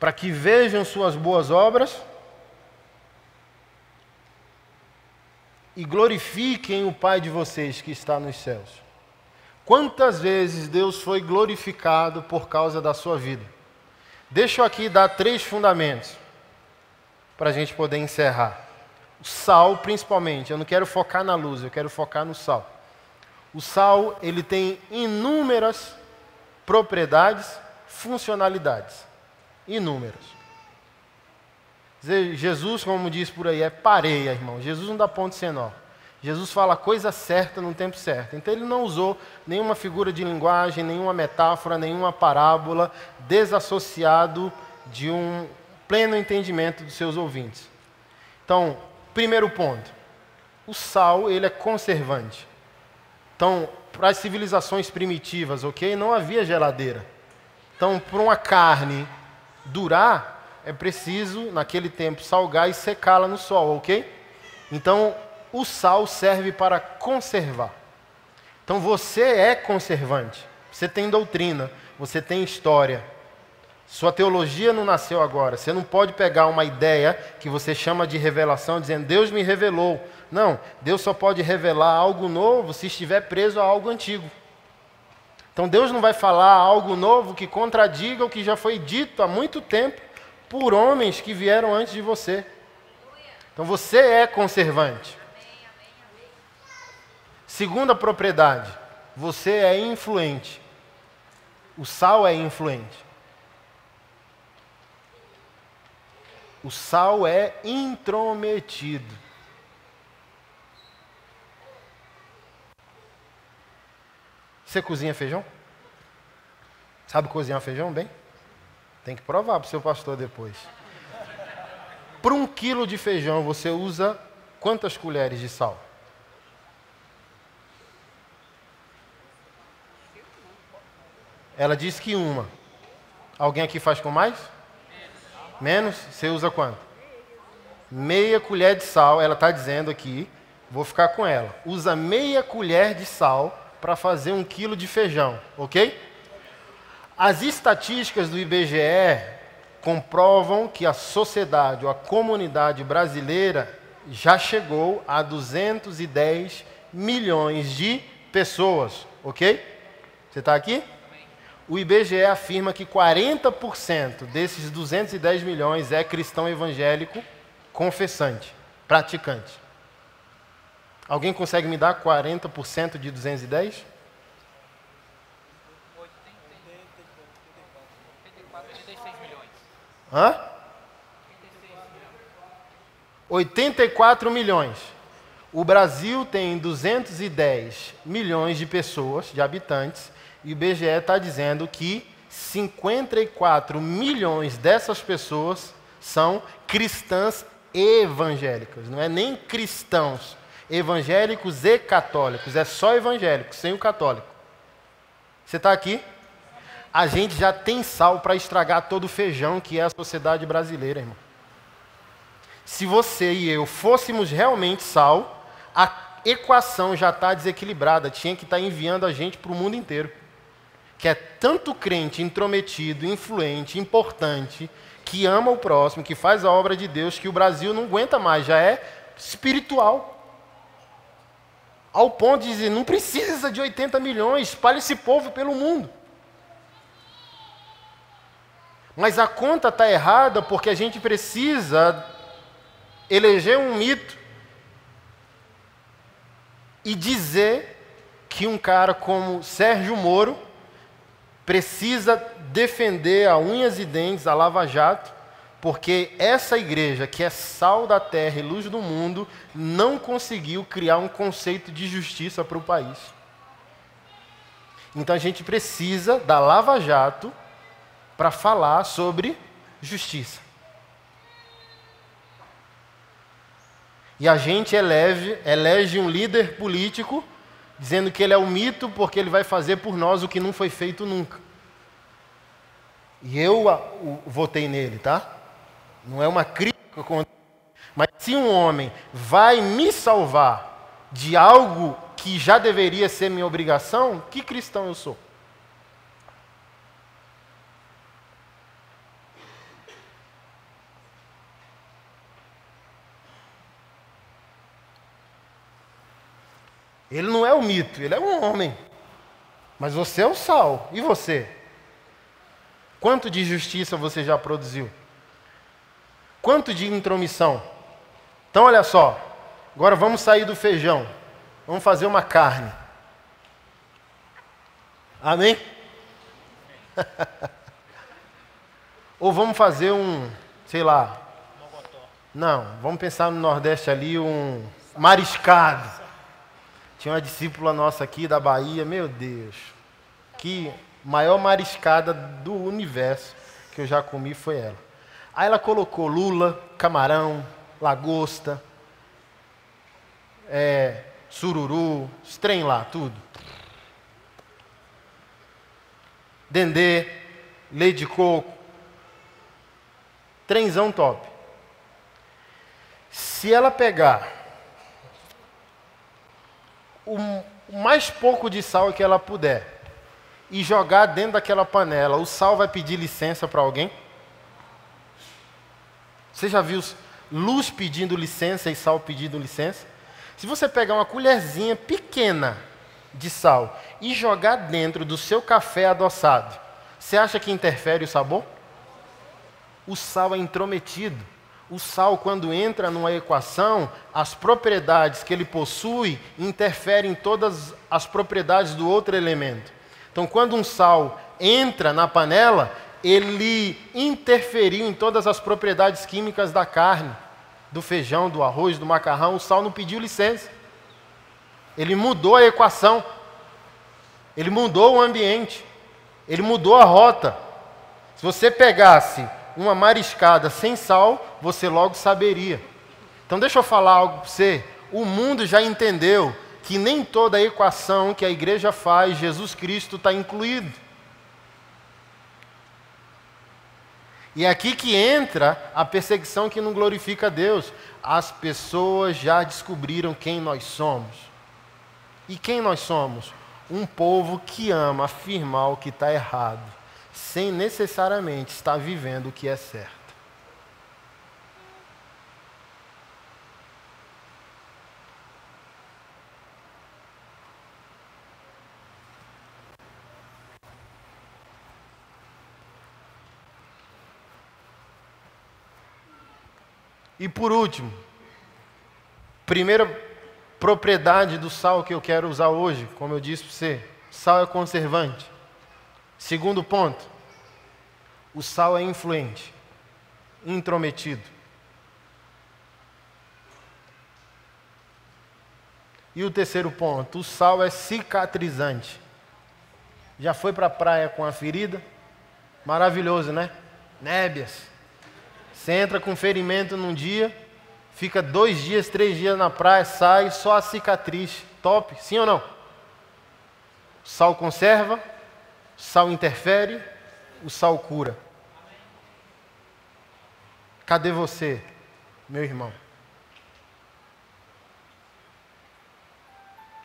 para que vejam suas boas obras e glorifiquem o Pai de vocês que está nos céus. Quantas vezes Deus foi glorificado por causa da sua vida? Deixa eu aqui dar três fundamentos para a gente poder encerrar. O sal, principalmente, eu não quero focar na luz, eu quero focar no sal. O sal, ele tem inúmeras propriedades, funcionalidades inúmeros. Jesus, como diz por aí, é pareia, irmão. Jesus não dá ponto sem nó. Jesus fala a coisa certa no tempo certo. Então ele não usou nenhuma figura de linguagem, nenhuma metáfora, nenhuma parábola, desassociado de um pleno entendimento dos seus ouvintes. Então, primeiro ponto. O sal, ele é conservante. Então, para as civilizações primitivas, ok? Não havia geladeira. Então, para uma carne durar, é preciso, naquele tempo, salgar e secá-la no sol, ok? Então, o sal serve para conservar. Então, você é conservante. Você tem doutrina, você tem história. Sua teologia não nasceu agora. Você não pode pegar uma ideia que você chama de revelação, dizendo Deus me revelou. Não, Deus só pode revelar algo novo se estiver preso a algo antigo. Então Deus não vai falar algo novo que contradiga o que já foi dito há muito tempo por homens que vieram antes de você. Então você é conservante. Segunda propriedade, você é influente. O sal é influente. O sal é intrometido. Você cozinha feijão? Sabe cozinhar feijão bem? Tem que provar para o seu pastor depois. Para um quilo de feijão, você usa quantas colheres de sal? Ela disse que uma. Alguém aqui faz com mais? Menos? Você usa quanto? Meia colher de sal. Ela está dizendo aqui, vou ficar com ela. Usa meia colher de sal para fazer um quilo de feijão, ok? As estatísticas do IBGE comprovam que a sociedade ou a comunidade brasileira já chegou a 210 milhões de pessoas, ok? Você está aqui? O IBGE afirma que 40% desses 210 milhões é cristão evangélico confessante, praticante. Alguém consegue me dar 40% de 210? 86 milhões. Hã? 84 milhões. O Brasil tem 210 milhões de pessoas, de habitantes, e o IBGE está dizendo que 54 milhões dessas pessoas são cristãs evangélicas, não é nem cristãos Evangélicos e católicos. É só evangélico, sem o católico. Você está aqui? A gente já tem sal para estragar todo o feijão que é a sociedade brasileira, irmão. Se você e eu fôssemos realmente sal, a equação já está desequilibrada. Tinha que estar tá enviando a gente para o mundo inteiro. Que é tanto crente intrometido, influente, importante, que ama o próximo, que faz a obra de Deus, que o Brasil não aguenta mais, já é espiritual. Ao ponto de dizer, não precisa de 80 milhões, espalhe esse povo pelo mundo. Mas a conta está errada porque a gente precisa eleger um mito e dizer que um cara como Sérgio Moro precisa defender a unhas e dentes a Lava Jato, porque essa igreja, que é sal da terra e luz do mundo, não conseguiu criar um conceito de justiça para o país. Então a gente precisa da Lava Jato para falar sobre justiça. E a gente elege, elege um líder político dizendo que ele é o mito porque ele vai fazer por nós o que não foi feito nunca. E eu a, o, votei nele, tá? Não é uma crítica contra. Mas se um homem vai me salvar de algo que já deveria ser minha obrigação, que cristão eu sou? Ele não é o mito, ele é um homem. Mas você é o sal. E você? Quanto de justiça você já produziu? Quanto de intromissão? Então, olha só. Agora vamos sair do feijão. Vamos fazer uma carne. Amém? Ou vamos fazer um, sei lá. Não, vamos pensar no Nordeste ali, um mariscado. Tinha uma discípula nossa aqui da Bahia, meu Deus, que maior mariscada do universo que eu já comi foi ela. Aí ela colocou lula, camarão, lagosta, é, sururu, os trem lá, tudo. Dendê, leite de coco, trenzão top. Se ela pegar o mais pouco de sal que ela puder e jogar dentro daquela panela, o sal vai pedir licença para alguém? Você já viu luz pedindo licença e sal pedindo licença? Se você pegar uma colherzinha pequena de sal e jogar dentro do seu café adoçado, você acha que interfere o sabor? O sal é intrometido. O sal, quando entra numa equação, as propriedades que ele possui interferem em todas as propriedades do outro elemento. Então, quando um sal entra na panela, ele interferiu em todas as propriedades químicas da carne, do feijão, do arroz, do macarrão. O sal não pediu licença. Ele mudou a equação. Ele mudou o ambiente. Ele mudou a rota. Se você pegasse uma mariscada sem sal, você logo saberia. Então deixa eu falar algo para você. O mundo já entendeu que nem toda equação que a igreja faz, Jesus Cristo está incluído. E é aqui que entra a perseguição que não glorifica a Deus. As pessoas já descobriram quem nós somos. E quem nós somos? Um povo que ama afirmar o que está errado sem necessariamente estar vivendo o que é certo. E por último, primeira propriedade do sal que eu quero usar hoje, como eu disse para você, sal é conservante. Segundo ponto, o sal é influente, intrometido. E o terceiro ponto, o sal é cicatrizante. Já foi para a praia com a ferida? Maravilhoso, né? Nébias. Você entra com ferimento num dia, fica dois dias, três dias na praia, sai, só a cicatriz. Top, sim ou não? Sal conserva, sal interfere, o sal cura. Cadê você, meu irmão?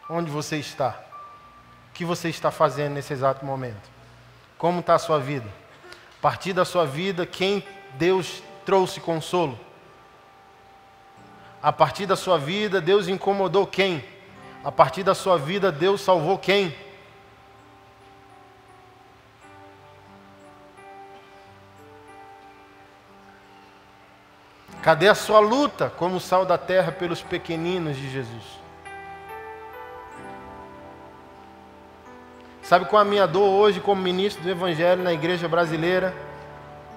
Onde você está? O que você está fazendo nesse exato momento? Como está a sua vida? A partir da sua vida, quem Deus trouxe consolo? A partir da sua vida, Deus incomodou quem? A partir da sua vida, Deus salvou quem? Cadê a sua luta como sal da terra pelos pequeninos de Jesus? Sabe qual é a minha dor hoje como ministro do Evangelho na igreja brasileira?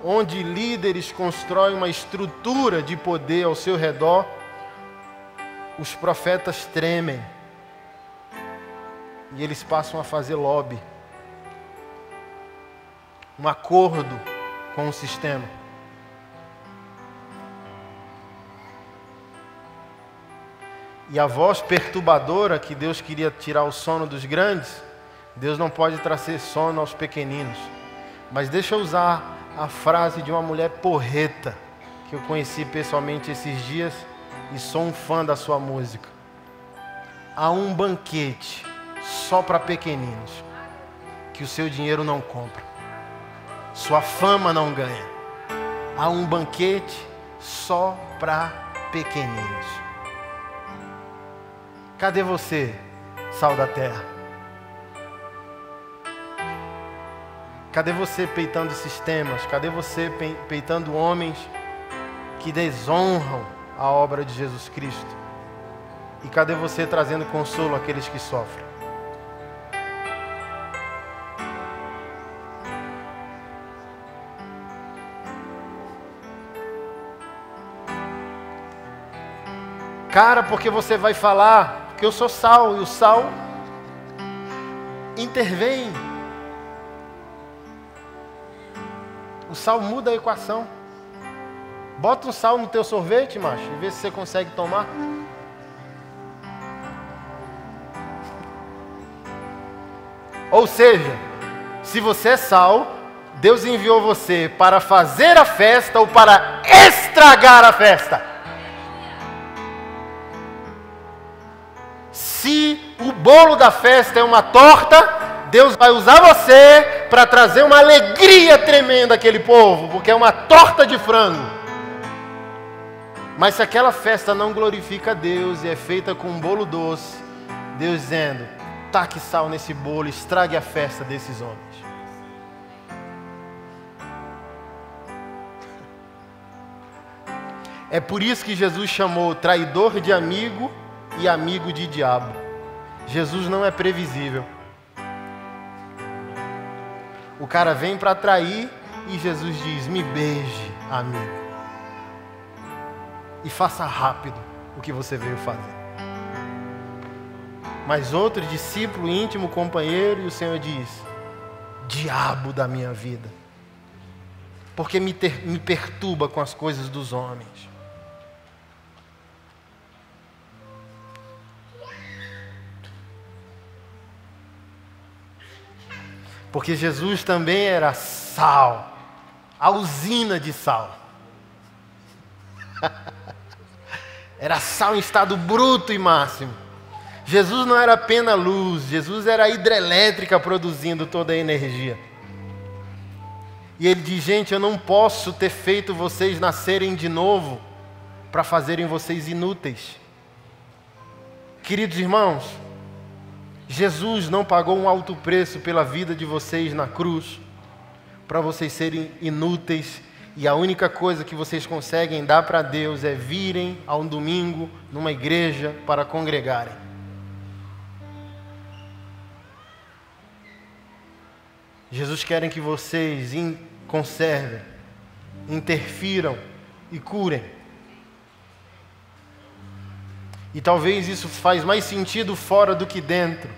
Onde líderes constroem uma estrutura de poder ao seu redor, os profetas tremem e eles passam a fazer lobby, um acordo com o sistema. E a voz perturbadora que Deus queria tirar o sono dos grandes, Deus não pode trazer sono aos pequeninos. Mas deixa eu usar a frase de uma mulher porreta que eu conheci pessoalmente esses dias e sou um fã da sua música. Há um banquete só para pequeninos que o seu dinheiro não compra, sua fama não ganha. Há um banquete só para pequeninos. Cadê você, sal da terra? Cadê você peitando sistemas? Cadê você peitando homens que desonram a obra de Jesus Cristo? E cadê você trazendo consolo àqueles que sofrem? Cara, porque você vai falar que eu sou sal e o sal intervém O sal muda a equação. Bota um sal no teu sorvete, macho, e vê se você consegue tomar. Ou seja, se você é sal, Deus enviou você para fazer a festa ou para estragar a festa. O bolo da festa é uma torta, Deus vai usar você para trazer uma alegria tremenda àquele povo, porque é uma torta de frango. Mas se aquela festa não glorifica a Deus e é feita com um bolo doce, Deus dizendo: taque sal nesse bolo, estrague a festa desses homens. É por isso que Jesus chamou traidor de amigo e amigo de diabo. Jesus não é previsível. O cara vem para atrair e Jesus diz: Me beije, amigo. E faça rápido o que você veio fazer. Mas outro discípulo íntimo, companheiro, e o Senhor diz: Diabo da minha vida, porque me, ter, me perturba com as coisas dos homens. Porque Jesus também era sal, a usina de sal. era sal em estado bruto e máximo. Jesus não era apenas luz, Jesus era a hidrelétrica produzindo toda a energia. E ele diz: gente, eu não posso ter feito vocês nascerem de novo para fazerem vocês inúteis. Queridos irmãos, Jesus não pagou um alto preço pela vida de vocês na cruz, para vocês serem inúteis e a única coisa que vocês conseguem dar para Deus é virem a um domingo numa igreja para congregarem. Jesus quer que vocês conservem, interfiram e curem. E talvez isso faz mais sentido fora do que dentro.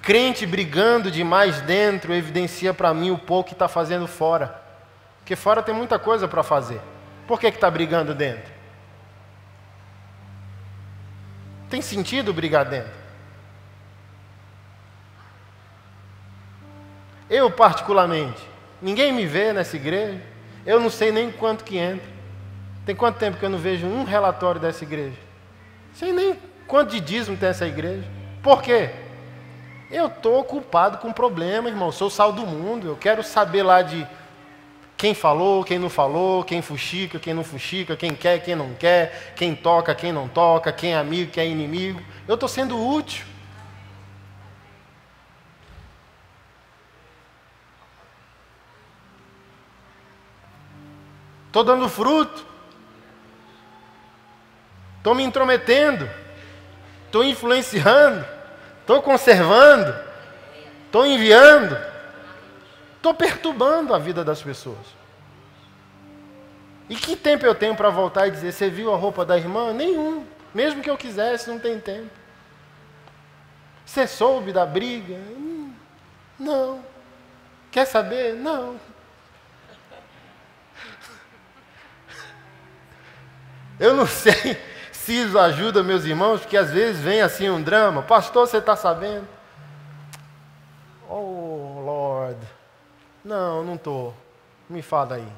Crente brigando demais dentro evidencia para mim o pouco que está fazendo fora. Porque fora tem muita coisa para fazer. Por que está brigando dentro? Tem sentido brigar dentro? Eu, particularmente, ninguém me vê nessa igreja. Eu não sei nem quanto que entra. Tem quanto tempo que eu não vejo um relatório dessa igreja? Sei nem quanto de dízimo tem essa igreja. Por quê? Eu estou ocupado com problema, irmão. Sou sal do mundo. Eu quero saber lá de quem falou, quem não falou, quem fuxica, quem não fuxica, quem quer, quem não quer, quem toca, quem não toca, quem é amigo, quem é inimigo. Eu estou sendo útil. Estou dando fruto. Estou me intrometendo. Estou influenciando. Estou conservando. Estou enviando. Estou perturbando a vida das pessoas. E que tempo eu tenho para voltar e dizer: Você viu a roupa da irmã? Nenhum. Mesmo que eu quisesse, não tem tempo. Você soube da briga? Não. Quer saber? Não. Eu não sei isso ajuda meus irmãos, porque às vezes vem assim um drama. Pastor, você está sabendo? Oh, Lord. Não, não estou. Me fala aí.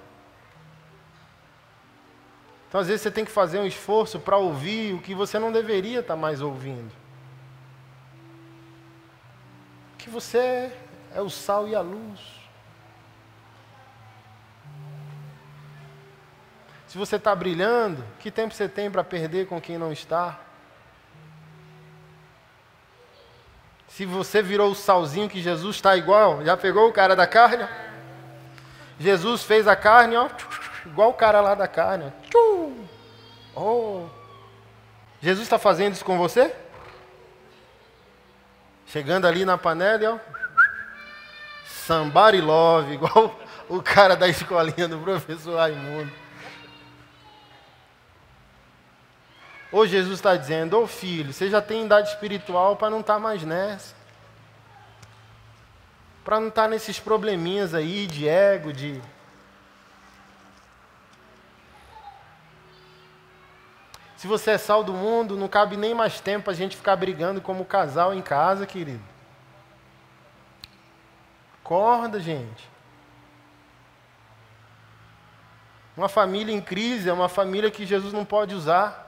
Então, às vezes, você tem que fazer um esforço para ouvir o que você não deveria estar tá mais ouvindo. Que você é o sal e a luz. Se você está brilhando, que tempo você tem para perder com quem não está? Se você virou o salzinho que Jesus está igual, já pegou o cara da carne? Jesus fez a carne, ó, igual o cara lá da carne. Oh. Jesus está fazendo isso com você? Chegando ali na panela, ó. Somebody love, igual o cara da escolinha do professor Raimundo. Ou Jesus está dizendo, ô oh, filho, você já tem idade espiritual para não estar tá mais nessa. Para não estar tá nesses probleminhas aí de ego, de. Se você é sal do mundo, não cabe nem mais tempo a gente ficar brigando como casal em casa, querido. Acorda, gente. Uma família em crise é uma família que Jesus não pode usar.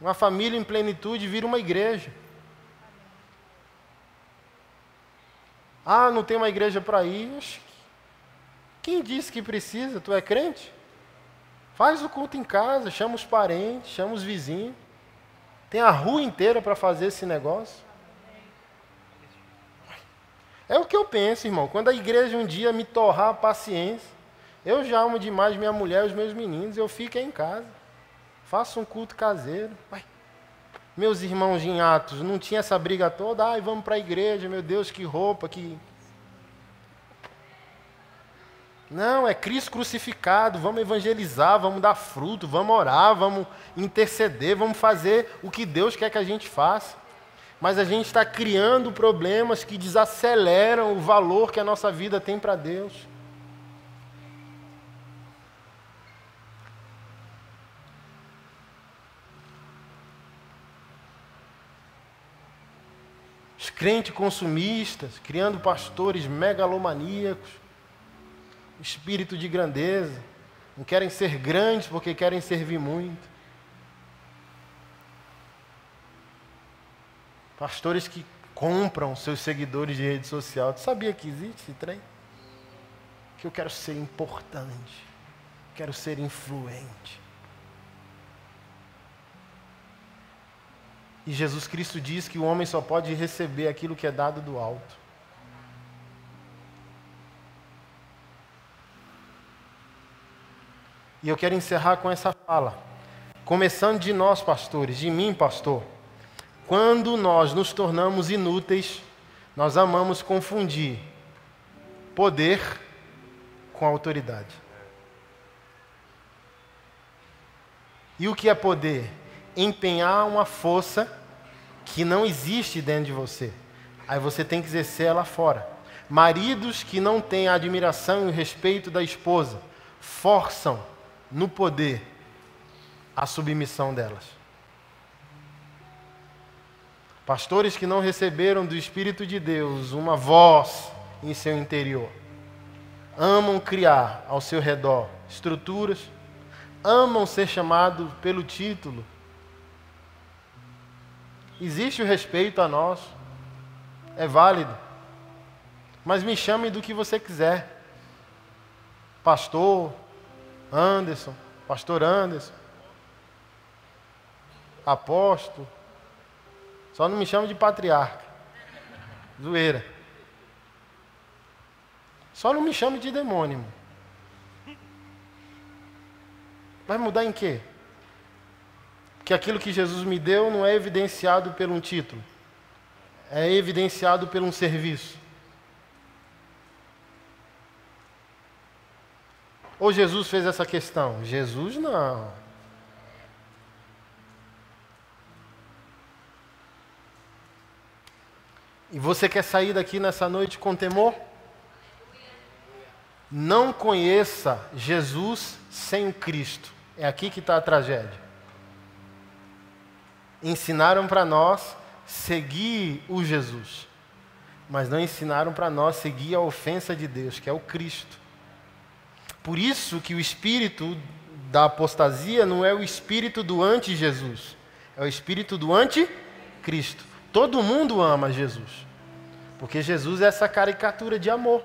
Uma família em plenitude vira uma igreja. Ah, não tem uma igreja para ir. Quem disse que precisa? Tu é crente? Faz o culto em casa, chama os parentes, chama os vizinhos. Tem a rua inteira para fazer esse negócio. É o que eu penso, irmão. Quando a igreja um dia me torrar a paciência, eu já amo demais minha mulher e os meus meninos, eu fico em casa. Faça um culto caseiro. Vai. Meus irmãos em Atos, não tinha essa briga toda? Ai, vamos para a igreja, meu Deus, que roupa, que. Não, é Cristo crucificado. Vamos evangelizar, vamos dar fruto, vamos orar, vamos interceder, vamos fazer o que Deus quer que a gente faça. Mas a gente está criando problemas que desaceleram o valor que a nossa vida tem para Deus. Crentes consumistas, criando pastores megalomaníacos, espírito de grandeza, não querem ser grandes porque querem servir muito. Pastores que compram seus seguidores de rede social. Tu sabia que existe esse trem? Que eu quero ser importante, quero ser influente. E Jesus Cristo diz que o homem só pode receber aquilo que é dado do alto. E eu quero encerrar com essa fala. Começando de nós, pastores, de mim, pastor. Quando nós nos tornamos inúteis, nós amamos confundir poder com autoridade. E o que é poder? Empenhar uma força que não existe dentro de você. Aí você tem que exercer ela fora. Maridos que não têm a admiração e o respeito da esposa forçam no poder a submissão delas. Pastores que não receberam do Espírito de Deus uma voz em seu interior. Amam criar ao seu redor estruturas, amam ser chamados pelo título. Existe o respeito a nós, é válido, mas me chame do que você quiser. Pastor Anderson, Pastor Anderson, apóstolo, só não me chama de patriarca. Zoeira. Só não me chame de demônio. Vai mudar em quê? Que aquilo que Jesus me deu não é evidenciado por um título, é evidenciado por um serviço. Ou Jesus fez essa questão? Jesus não. E você quer sair daqui nessa noite com temor? Não conheça Jesus sem Cristo. É aqui que está a tragédia. Ensinaram para nós seguir o Jesus, mas não ensinaram para nós seguir a ofensa de Deus, que é o Cristo. Por isso que o espírito da apostasia não é o espírito do anti-Jesus, é o espírito do anti-Cristo. Todo mundo ama Jesus, porque Jesus é essa caricatura de amor.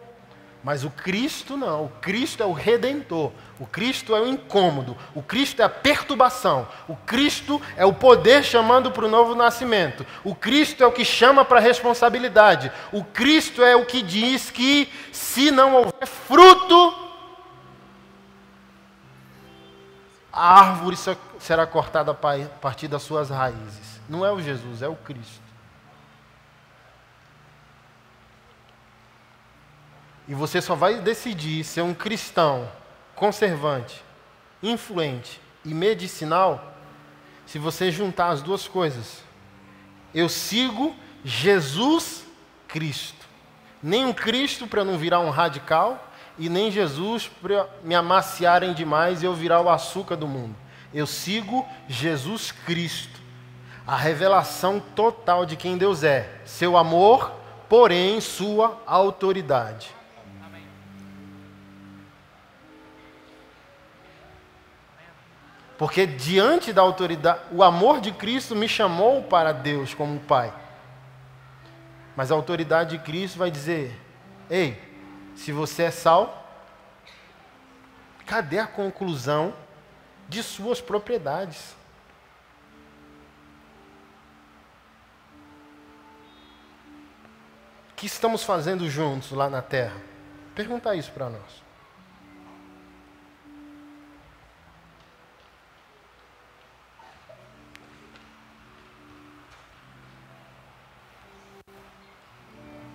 Mas o Cristo não, o Cristo é o redentor, o Cristo é o incômodo, o Cristo é a perturbação, o Cristo é o poder chamando para o novo nascimento, o Cristo é o que chama para a responsabilidade, o Cristo é o que diz que se não houver fruto, a árvore será cortada a partir das suas raízes. Não é o Jesus, é o Cristo. E você só vai decidir ser um cristão conservante, influente e medicinal se você juntar as duas coisas. Eu sigo Jesus Cristo. Nem um Cristo para não virar um radical e nem Jesus para me amaciarem demais e eu virar o açúcar do mundo. Eu sigo Jesus Cristo. A revelação total de quem Deus é. Seu amor, porém sua autoridade. Porque diante da autoridade, o amor de Cristo me chamou para Deus como Pai. Mas a autoridade de Cristo vai dizer: ei, se você é sal, cadê a conclusão de suas propriedades? O que estamos fazendo juntos lá na terra? Pergunta isso para nós.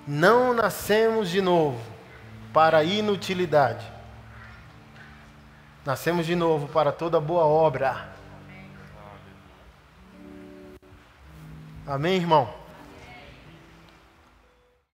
Não nascemos de novo para inutilidade. Nascemos de novo para toda boa obra. Amém, irmão?